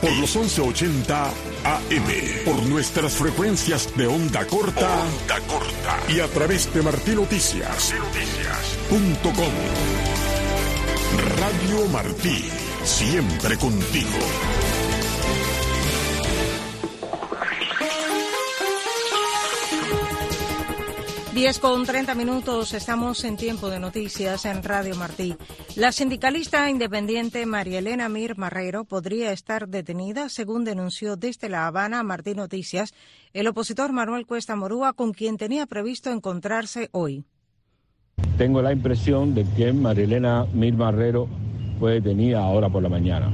Por los 1180 AM. Por nuestras frecuencias de onda corta. Onda corta. Y a través de martinoticias. Noticias.com. Radio Martí. Siempre contigo. 10 con 30 minutos, estamos en tiempo de noticias en Radio Martí. La sindicalista independiente María Elena Mir Marrero podría estar detenida, según denunció desde La Habana Martí Noticias el opositor Manuel Cuesta Morúa, con quien tenía previsto encontrarse hoy. Tengo la impresión de que María Elena Mir Marrero fue detenida ahora por la mañana.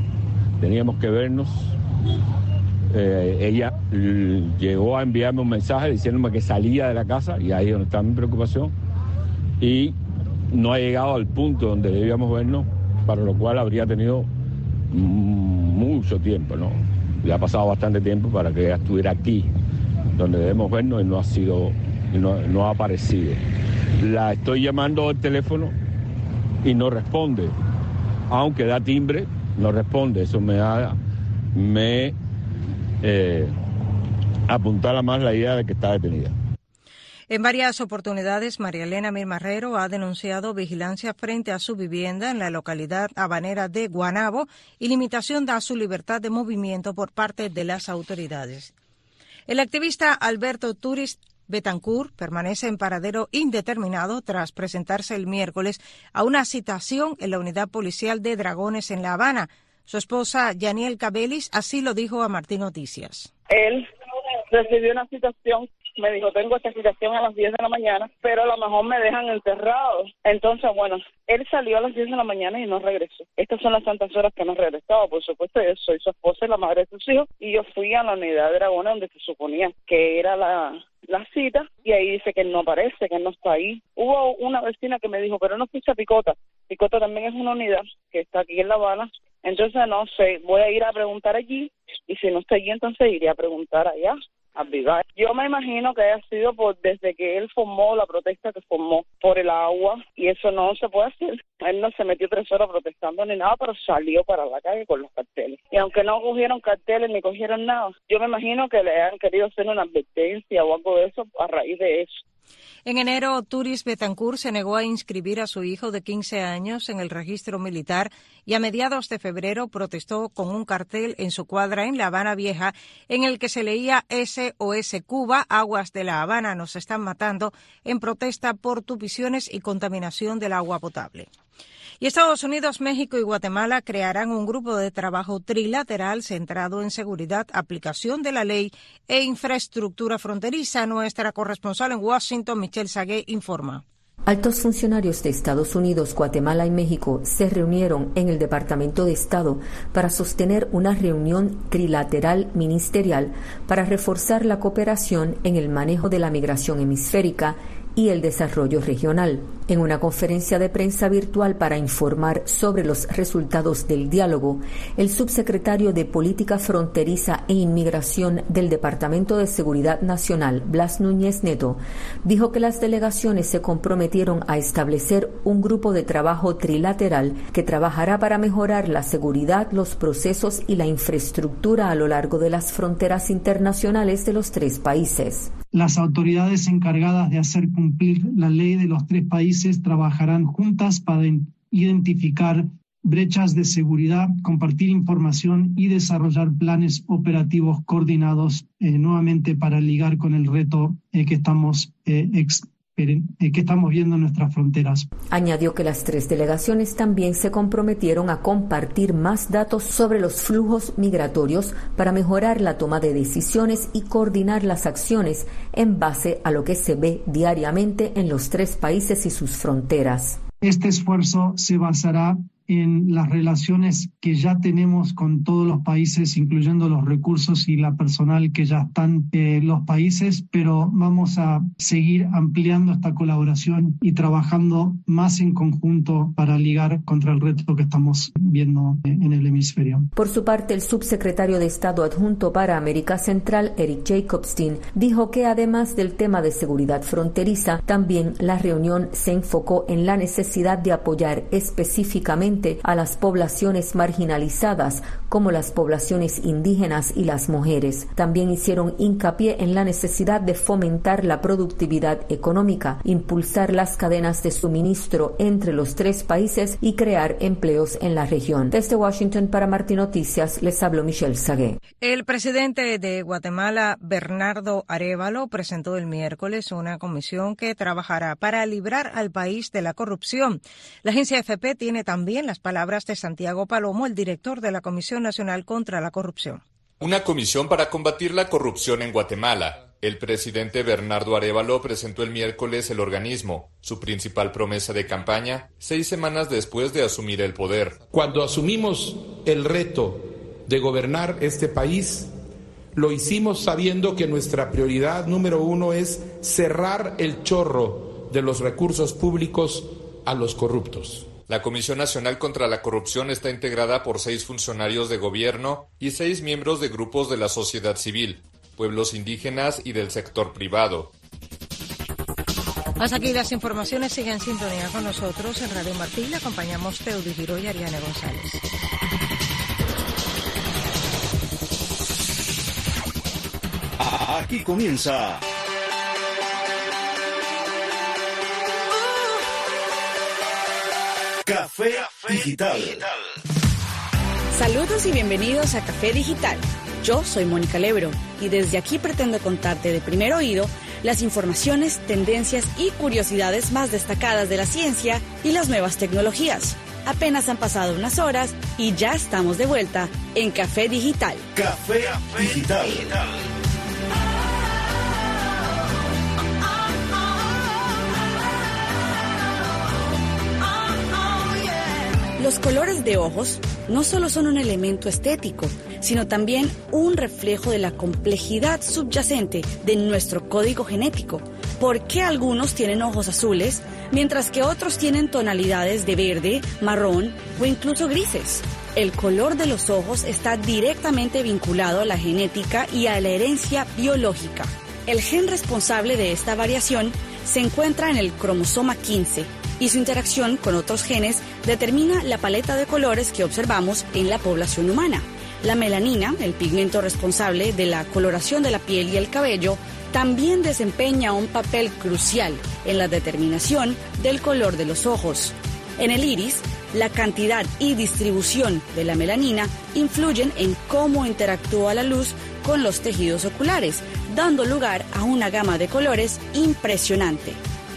Teníamos que vernos eh, ella llegó a enviarme un mensaje diciéndome que salía de la casa y ahí es donde está mi preocupación y no ha llegado al punto donde debíamos vernos, para lo cual habría tenido mucho tiempo, ¿no? Ya ha pasado bastante tiempo para que ella estuviera aquí, donde debemos vernos y no ha sido, no, no ha aparecido. La estoy llamando al teléfono y no responde, aunque da timbre, no responde, eso me da, me eh, apuntara más la idea de que está detenida. En varias oportunidades, María Elena Mirmarrero ha denunciado vigilancia frente a su vivienda en la localidad habanera de Guanabo y limitación a su libertad de movimiento por parte de las autoridades. El activista Alberto Turis Betancourt permanece en paradero indeterminado tras presentarse el miércoles a una citación en la unidad policial de Dragones en La Habana, su esposa, Yaniel Cabelis, así lo dijo a Martín Noticias. Él recibió una citación me dijo, tengo esta citación a las 10 de la mañana, pero a lo mejor me dejan enterrado. Entonces, bueno, él salió a las 10 de la mañana y no regresó. Estas son las tantas horas que no regresado. Por supuesto, yo soy su esposa y la madre de sus hijos, y yo fui a la unidad de Dragones donde se suponía que era la, la cita, y ahí dice que él no aparece, que él no está ahí. Hubo una vecina que me dijo, pero no fuiste a Picota. Picota también es una unidad que está aquí en La Habana, entonces, no sé, voy a ir a preguntar allí y si no está allí, entonces iré a preguntar allá. A Vivar. Yo me imagino que haya sido por desde que él formó la protesta que formó por el agua y eso no se puede hacer. Él no se metió tres horas protestando ni nada, pero salió para la calle con los carteles. Y aunque no cogieron carteles ni cogieron nada, yo me imagino que le han querido hacer una advertencia o algo de eso a raíz de eso. En enero, Turis Betancourt se negó a inscribir a su hijo de 15 años en el registro militar y a mediados de febrero protestó con un cartel en su cuadra en La Habana Vieja en el que se leía SOS Cuba, aguas de La Habana nos están matando, en protesta por tupiciones y contaminación del agua potable. Y Estados Unidos, México y Guatemala crearán un grupo de trabajo trilateral centrado en seguridad, aplicación de la ley e infraestructura fronteriza. Nuestra corresponsal en Washington, Michelle Sagué, informa. Altos funcionarios de Estados Unidos, Guatemala y México se reunieron en el Departamento de Estado para sostener una reunión trilateral ministerial para reforzar la cooperación en el manejo de la migración hemisférica y el desarrollo regional. En una conferencia de prensa virtual para informar sobre los resultados del diálogo, el subsecretario de Política Fronteriza e Inmigración del Departamento de Seguridad Nacional, Blas Núñez Neto, dijo que las delegaciones se comprometieron a establecer un grupo de trabajo trilateral que trabajará para mejorar la seguridad, los procesos y la infraestructura a lo largo de las fronteras internacionales de los tres países. Las autoridades encargadas de hacer cumplir la ley de los tres países trabajarán juntas para identificar brechas de seguridad, compartir información y desarrollar planes operativos coordinados eh, nuevamente para ligar con el reto eh, que estamos eh, que estamos viendo en nuestras fronteras. Añadió que las tres delegaciones también se comprometieron a compartir más datos sobre los flujos migratorios para mejorar la toma de decisiones y coordinar las acciones en base a lo que se ve diariamente en los tres países y sus fronteras. Este esfuerzo se basará en las relaciones que ya tenemos con todos los países, incluyendo los recursos y la personal que ya están en los países, pero vamos a seguir ampliando esta colaboración y trabajando más en conjunto para ligar contra el reto que estamos viendo en el hemisferio. Por su parte, el subsecretario de Estado adjunto para América Central, Eric Jacobstein, dijo que además del tema de seguridad fronteriza, también la reunión se enfocó en la necesidad de apoyar específicamente a las poblaciones marginalizadas como las poblaciones indígenas y las mujeres. También hicieron hincapié en la necesidad de fomentar la productividad económica, impulsar las cadenas de suministro entre los tres países y crear empleos en la región. Desde Washington para Martín Noticias les habló Michelle Sagué. El presidente de Guatemala, Bernardo Arevalo, presentó el miércoles una comisión que trabajará para librar al país de la corrupción. La agencia FP tiene también las palabras de Santiago Palomo, el director de la Comisión Nacional contra la Corrupción. Una comisión para combatir la corrupción en Guatemala. El presidente Bernardo Arevalo presentó el miércoles el organismo, su principal promesa de campaña, seis semanas después de asumir el poder. Cuando asumimos el reto de gobernar este país, lo hicimos sabiendo que nuestra prioridad número uno es cerrar el chorro de los recursos públicos a los corruptos. La Comisión Nacional contra la Corrupción está integrada por seis funcionarios de gobierno y seis miembros de grupos de la sociedad civil, pueblos indígenas y del sector privado. Hasta aquí las informaciones. Sigan en sintonía con nosotros en Radio Martín. Le acompañamos Teudi Giro y Ariane González. Aquí comienza. Café Digital. Saludos y bienvenidos a Café Digital yo soy Mónica Lebro y desde aquí pretendo contarte de primer oído las informaciones, tendencias y curiosidades más destacadas de la ciencia y las nuevas tecnologías. Apenas han pasado unas horas y ya estamos de vuelta en Café Digital. Café, Digital. Los colores de ojos no solo son un elemento estético, sino también un reflejo de la complejidad subyacente de nuestro código genético. ¿Por qué algunos tienen ojos azules, mientras que otros tienen tonalidades de verde, marrón o incluso grises? El color de los ojos está directamente vinculado a la genética y a la herencia biológica. El gen responsable de esta variación se encuentra en el cromosoma 15 y su interacción con otros genes determina la paleta de colores que observamos en la población humana. La melanina, el pigmento responsable de la coloración de la piel y el cabello, también desempeña un papel crucial en la determinación del color de los ojos. En el iris, la cantidad y distribución de la melanina influyen en cómo interactúa la luz con los tejidos oculares, dando lugar a una gama de colores impresionante.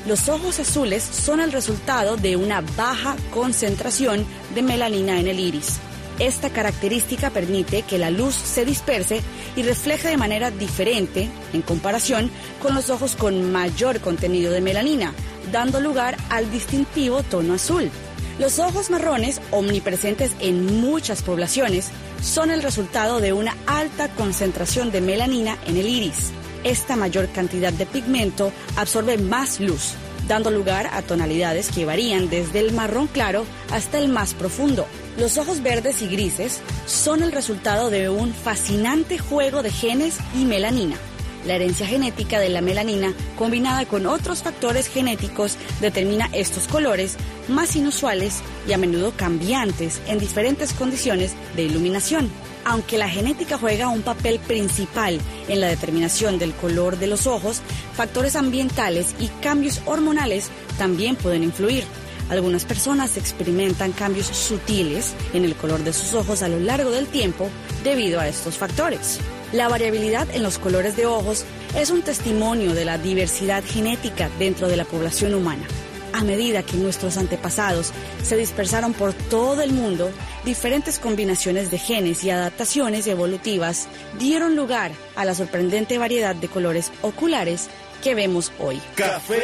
Los ojos azules son el resultado de una baja concentración de melanina en el iris. Esta característica permite que la luz se disperse y refleje de manera diferente en comparación con los ojos con mayor contenido de melanina, dando lugar al distintivo tono azul. Los ojos marrones, omnipresentes en muchas poblaciones, son el resultado de una alta concentración de melanina en el iris esta mayor cantidad de pigmento absorbe más luz, dando lugar a tonalidades que varían desde el marrón claro hasta el más profundo. Los ojos verdes y grises son el resultado de un fascinante juego de genes y melanina. La herencia genética de la melanina, combinada con otros factores genéticos, determina estos colores más inusuales y a menudo cambiantes en diferentes condiciones de iluminación. Aunque la genética juega un papel principal en la determinación del color de los ojos, factores ambientales y cambios hormonales también pueden influir. Algunas personas experimentan cambios sutiles en el color de sus ojos a lo largo del tiempo debido a estos factores. La variabilidad en los colores de ojos es un testimonio de la diversidad genética dentro de la población humana. A medida que nuestros antepasados se dispersaron por todo el mundo, diferentes combinaciones de genes y adaptaciones evolutivas dieron lugar a la sorprendente variedad de colores oculares que vemos hoy. Café,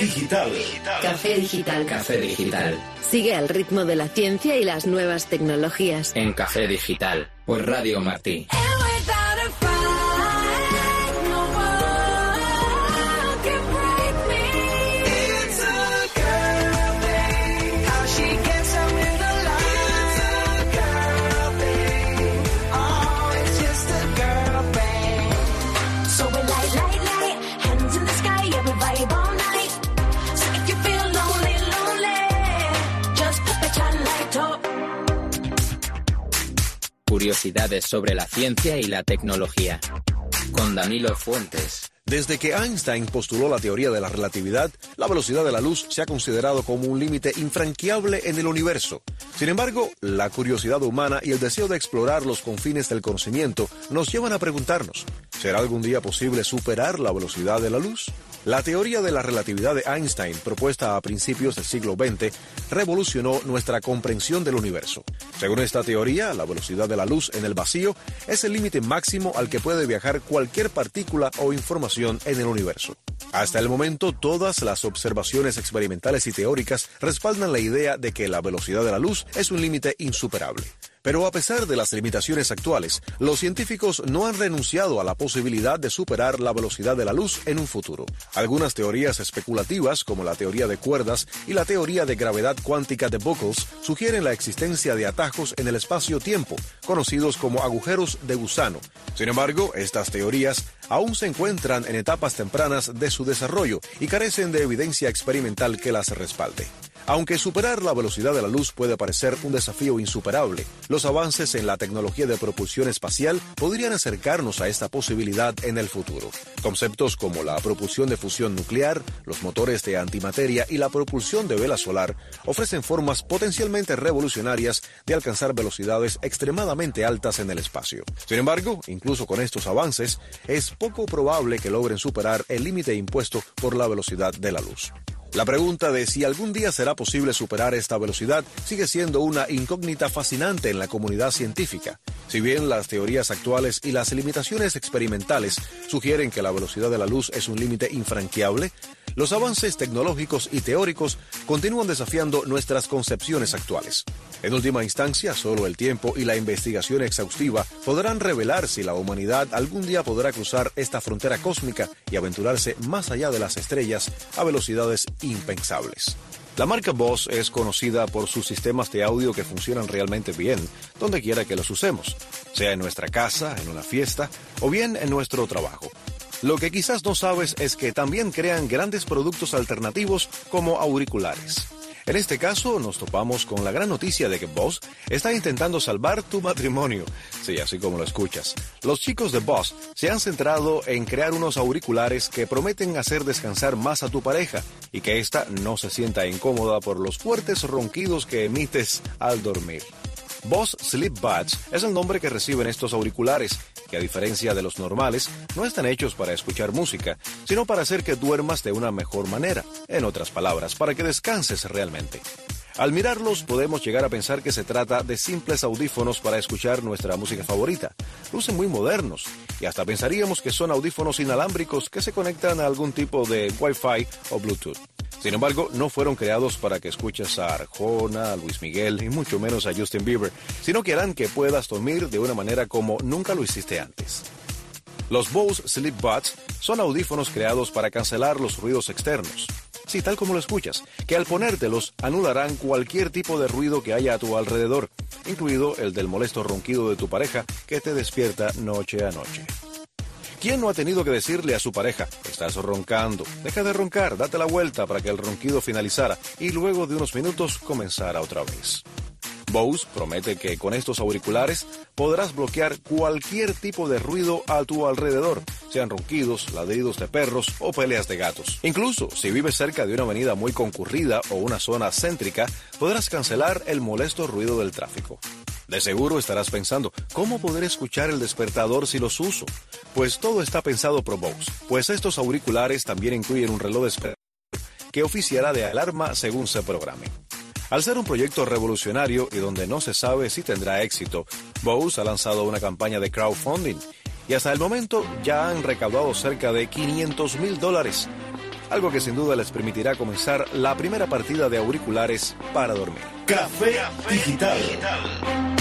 digital. Café digital. Café digital. Sigue al ritmo de la ciencia y las nuevas tecnologías. En Café Digital, por Radio Martí. Curiosidades sobre la ciencia y la tecnología. Con Danilo Fuentes. Desde que Einstein postuló la teoría de la relatividad, la velocidad de la luz se ha considerado como un límite infranqueable en el universo. Sin embargo, la curiosidad humana y el deseo de explorar los confines del conocimiento nos llevan a preguntarnos, ¿será algún día posible superar la velocidad de la luz? La teoría de la relatividad de Einstein, propuesta a principios del siglo XX, revolucionó nuestra comprensión del universo. Según esta teoría, la velocidad de la luz en el vacío es el límite máximo al que puede viajar cualquier partícula o información en el universo. Hasta el momento, todas las observaciones experimentales y teóricas respaldan la idea de que la velocidad de la luz es un límite insuperable. Pero a pesar de las limitaciones actuales, los científicos no han renunciado a la posibilidad de superar la velocidad de la luz en un futuro. Algunas teorías especulativas, como la teoría de cuerdas y la teoría de gravedad cuántica de Buckles, sugieren la existencia de atajos en el espacio-tiempo, conocidos como agujeros de gusano. Sin embargo, estas teorías aún se encuentran en etapas tempranas de su desarrollo y carecen de evidencia experimental que las respalde. Aunque superar la velocidad de la luz puede parecer un desafío insuperable, los avances en la tecnología de propulsión espacial podrían acercarnos a esta posibilidad en el futuro. Conceptos como la propulsión de fusión nuclear, los motores de antimateria y la propulsión de vela solar ofrecen formas potencialmente revolucionarias de alcanzar velocidades extremadamente altas en el espacio. Sin embargo, incluso con estos avances, es poco probable que logren superar el límite impuesto por la velocidad de la luz. La pregunta de si algún día será posible superar esta velocidad sigue siendo una incógnita fascinante en la comunidad científica. Si bien las teorías actuales y las limitaciones experimentales sugieren que la velocidad de la luz es un límite infranqueable, los avances tecnológicos y teóricos continúan desafiando nuestras concepciones actuales. En última instancia, solo el tiempo y la investigación exhaustiva podrán revelar si la humanidad algún día podrá cruzar esta frontera cósmica y aventurarse más allá de las estrellas a velocidades impensables. La marca Boss es conocida por sus sistemas de audio que funcionan realmente bien donde quiera que los usemos, sea en nuestra casa, en una fiesta o bien en nuestro trabajo. Lo que quizás no sabes es que también crean grandes productos alternativos como auriculares. En este caso, nos topamos con la gran noticia de que Boss está intentando salvar tu matrimonio. Sí, así como lo escuchas. Los chicos de Boss se han centrado en crear unos auriculares que prometen hacer descansar más a tu pareja y que ésta no se sienta incómoda por los fuertes ronquidos que emites al dormir. Boss Sleep Buds es el nombre que reciben estos auriculares, que a diferencia de los normales, no están hechos para escuchar música, sino para hacer que duermas de una mejor manera, en otras palabras, para que descanses realmente. Al mirarlos podemos llegar a pensar que se trata de simples audífonos para escuchar nuestra música favorita. Lucen muy modernos y hasta pensaríamos que son audífonos inalámbricos que se conectan a algún tipo de Wi-Fi o Bluetooth. Sin embargo, no fueron creados para que escuches a Arjona, a Luis Miguel y mucho menos a Justin Bieber, sino que harán que puedas dormir de una manera como nunca lo hiciste antes. Los Bose Sleep Buds son audífonos creados para cancelar los ruidos externos. Sí, tal como lo escuchas, que al ponértelos anularán cualquier tipo de ruido que haya a tu alrededor, incluido el del molesto ronquido de tu pareja que te despierta noche a noche. ¿Quién no ha tenido que decirle a su pareja, estás roncando, deja de roncar, date la vuelta para que el ronquido finalizara y luego de unos minutos comenzara otra vez? Bose promete que con estos auriculares podrás bloquear cualquier tipo de ruido a tu alrededor, sean ronquidos, ladridos de perros o peleas de gatos. Incluso si vives cerca de una avenida muy concurrida o una zona céntrica, podrás cancelar el molesto ruido del tráfico. De seguro estarás pensando, ¿cómo poder escuchar el despertador si los uso? Pues todo está pensado por Bose, pues estos auriculares también incluyen un reloj despertador que oficiará de alarma según se programe. Al ser un proyecto revolucionario y donde no se sabe si tendrá éxito, Bose ha lanzado una campaña de crowdfunding y hasta el momento ya han recaudado cerca de 500 mil dólares, algo que sin duda les permitirá comenzar la primera partida de auriculares para dormir. Café Digital. Café,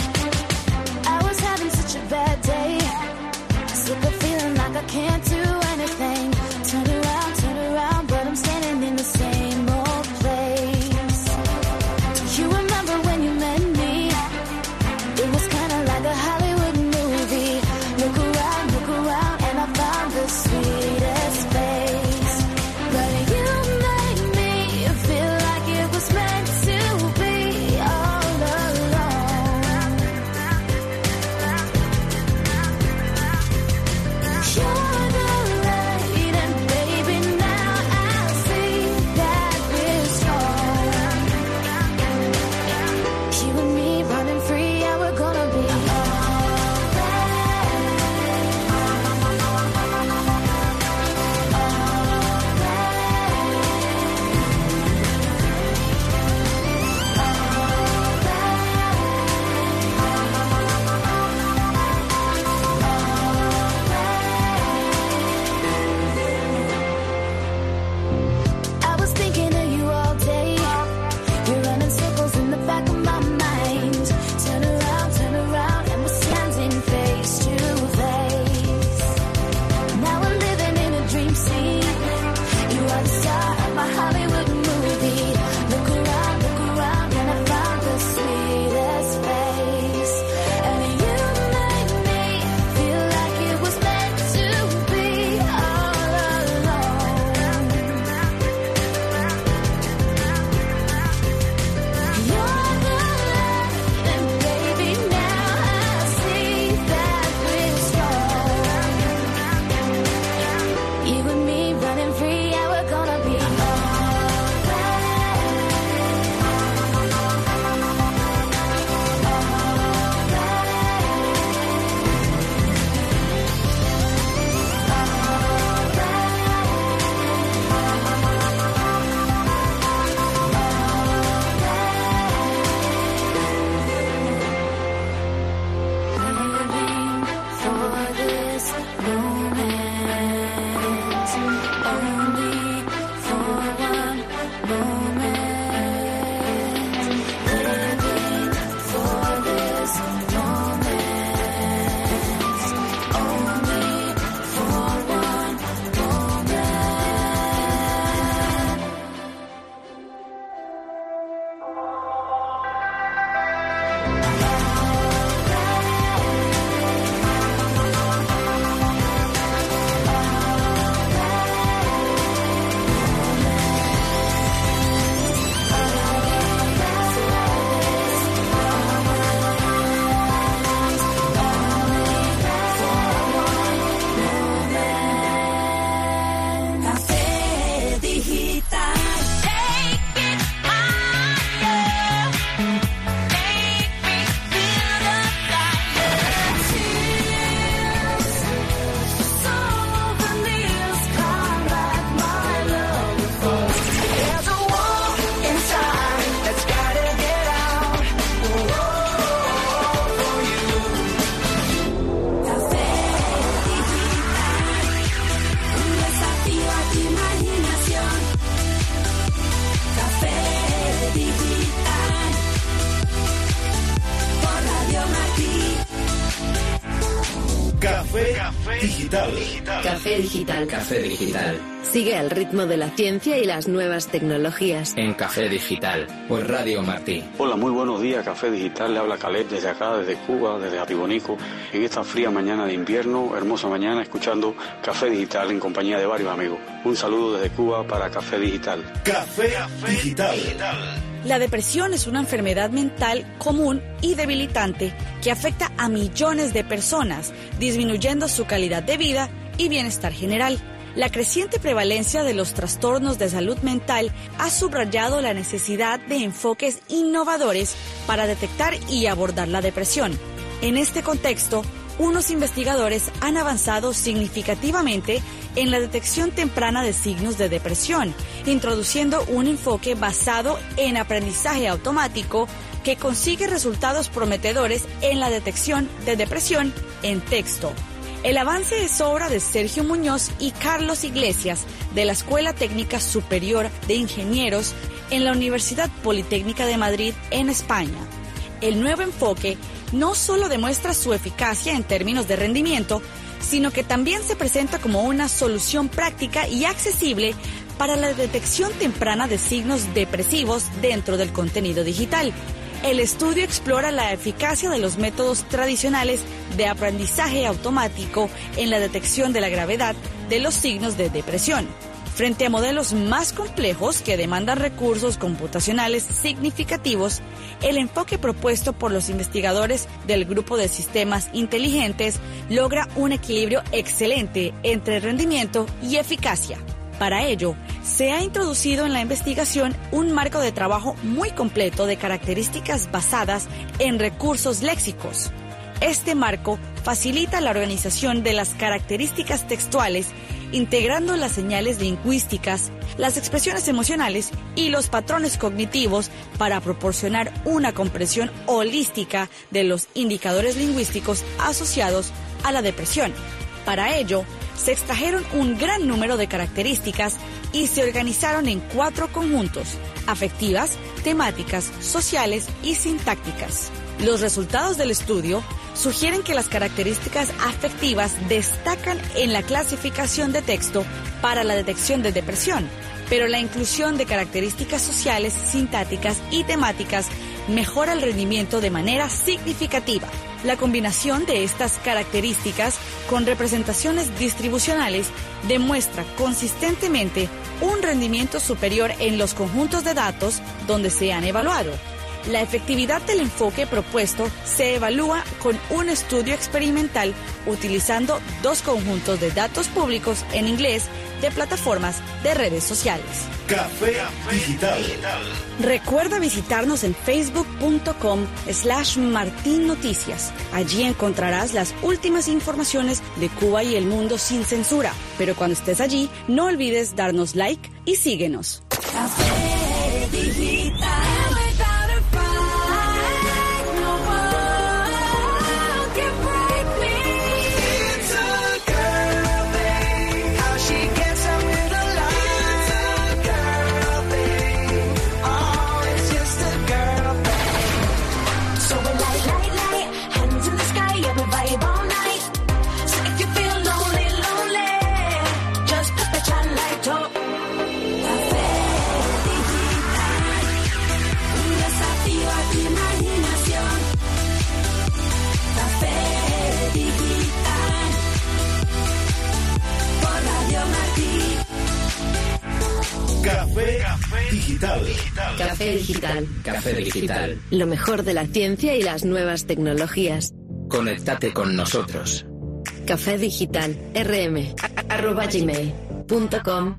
Café Digital. Café Digital. Sigue el ritmo de la ciencia y las nuevas tecnologías. En Café Digital. Por Radio Martí. Hola, muy buenos días. Café Digital. Le habla Caleb desde acá, desde Cuba, desde Atibonico. En esta fría mañana de invierno, hermosa mañana, escuchando Café Digital en compañía de varios amigos. Un saludo desde Cuba para Café Digital. Café, digital. La depresión es una enfermedad mental común y debilitante que afecta a millones de personas, disminuyendo su calidad de vida y bienestar general. La creciente prevalencia de los trastornos de salud mental ha subrayado la necesidad de enfoques innovadores para detectar y abordar la depresión. En este contexto, unos investigadores han avanzado significativamente en la detección temprana de signos de depresión, introduciendo un enfoque basado en aprendizaje automático que consigue resultados prometedores en la detección de depresión en texto. El avance es obra de Sergio Muñoz y Carlos Iglesias de la Escuela Técnica Superior de Ingenieros en la Universidad Politécnica de Madrid en España. El nuevo enfoque no solo demuestra su eficacia en términos de rendimiento, sino que también se presenta como una solución práctica y accesible para la detección temprana de signos depresivos dentro del contenido digital. El estudio explora la eficacia de los métodos tradicionales de aprendizaje automático en la detección de la gravedad de los signos de depresión frente a modelos más complejos que demandan recursos computacionales significativos, el enfoque propuesto por los investigadores del Grupo de Sistemas Inteligentes logra un equilibrio excelente entre rendimiento y eficacia. Para ello, se ha introducido en la investigación un marco de trabajo muy completo de características basadas en recursos léxicos. Este marco facilita la organización de las características textuales integrando las señales lingüísticas, las expresiones emocionales y los patrones cognitivos para proporcionar una comprensión holística de los indicadores lingüísticos asociados a la depresión. Para ello, se extrajeron un gran número de características y se organizaron en cuatro conjuntos, afectivas, temáticas, sociales y sintácticas. Los resultados del estudio sugieren que las características afectivas destacan en la clasificación de texto para la detección de depresión, pero la inclusión de características sociales, sintáticas y temáticas mejora el rendimiento de manera significativa. La combinación de estas características con representaciones distribucionales demuestra consistentemente un rendimiento superior en los conjuntos de datos donde se han evaluado. La efectividad del enfoque propuesto se evalúa con un estudio experimental utilizando dos conjuntos de datos públicos en inglés de plataformas de redes sociales. Café Digital. Recuerda visitarnos en facebook.com slash Martín Noticias. Allí encontrarás las últimas informaciones de Cuba y el mundo sin censura. Pero cuando estés allí, no olvides darnos like y síguenos. Café Café Digital. Café Digital. Lo mejor de la ciencia y las nuevas tecnologías. Conéctate con nosotros. Café Digital. rm. arroba gmail. Punto com.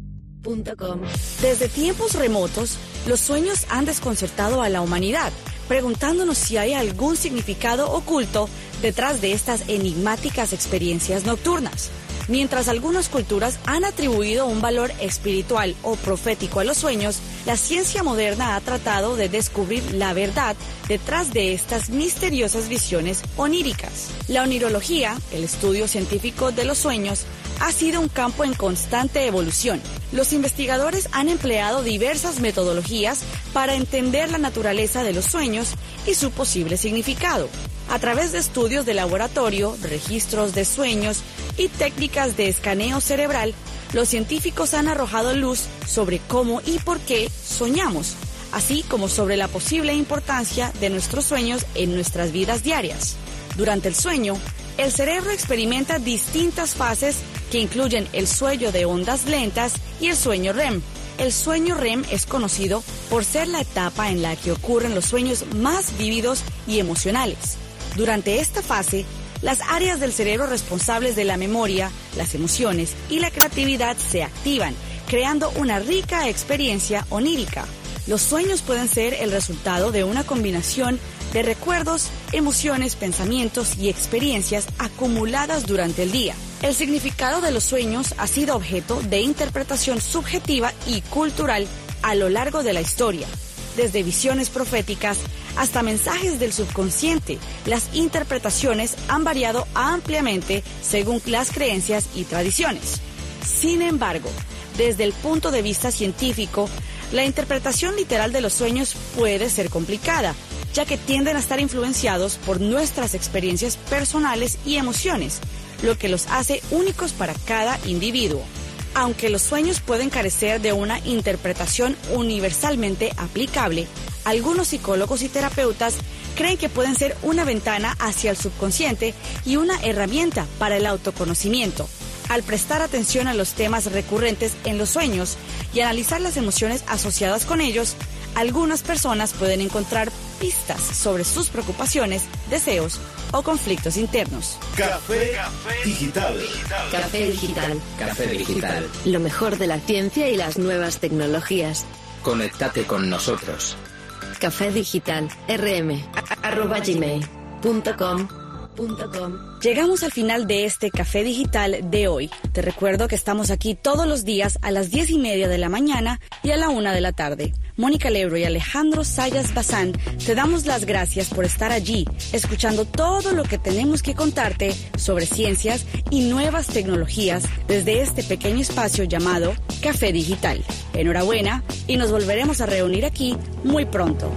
Desde tiempos remotos, los sueños han desconcertado a la humanidad, preguntándonos si hay algún significado oculto detrás de estas enigmáticas experiencias nocturnas. Mientras algunas culturas han atribuido un valor espiritual o profético a los sueños, la ciencia moderna ha tratado de descubrir la verdad detrás de estas misteriosas visiones oníricas. La onirología, el estudio científico de los sueños, ha sido un campo en constante evolución. Los investigadores han empleado diversas metodologías para entender la naturaleza de los sueños y su posible significado. A través de estudios de laboratorio, registros de sueños y técnicas de escaneo cerebral, los científicos han arrojado luz sobre cómo y por qué soñamos, así como sobre la posible importancia de nuestros sueños en nuestras vidas diarias. Durante el sueño, el cerebro experimenta distintas fases que incluyen el sueño de ondas lentas y el sueño REM. El sueño REM es conocido por ser la etapa en la que ocurren los sueños más vívidos y emocionales. Durante esta fase, las áreas del cerebro responsables de la memoria, las emociones y la creatividad se activan, creando una rica experiencia onírica. Los sueños pueden ser el resultado de una combinación de recuerdos, emociones, pensamientos y experiencias acumuladas durante el día. El significado de los sueños ha sido objeto de interpretación subjetiva y cultural a lo largo de la historia, desde visiones proféticas hasta mensajes del subconsciente. Las interpretaciones han variado ampliamente según las creencias y tradiciones. Sin embargo, desde el punto de vista científico, la interpretación literal de los sueños puede ser complicada, ya que tienden a estar influenciados por nuestras experiencias personales y emociones, lo que los hace únicos para cada individuo. Aunque los sueños pueden carecer de una interpretación universalmente aplicable, algunos psicólogos y terapeutas creen que pueden ser una ventana hacia el subconsciente y una herramienta para el autoconocimiento. Al prestar atención a los temas recurrentes en los sueños y analizar las emociones asociadas con ellos, algunas personas pueden encontrar pistas sobre sus preocupaciones, deseos o conflictos internos. Café Digital. Café Digital. Café Digital. Lo mejor de la ciencia y las nuevas tecnologías. Conéctate con nosotros. Café Digital. rm. arroba Llegamos al final de este café digital de hoy. Te recuerdo que estamos aquí todos los días a las diez y media de la mañana y a la una de la tarde. Mónica Lebro y Alejandro Sayas Bazán te damos las gracias por estar allí, escuchando todo lo que tenemos que contarte sobre ciencias y nuevas tecnologías desde este pequeño espacio llamado Café Digital. Enhorabuena y nos volveremos a reunir aquí muy pronto.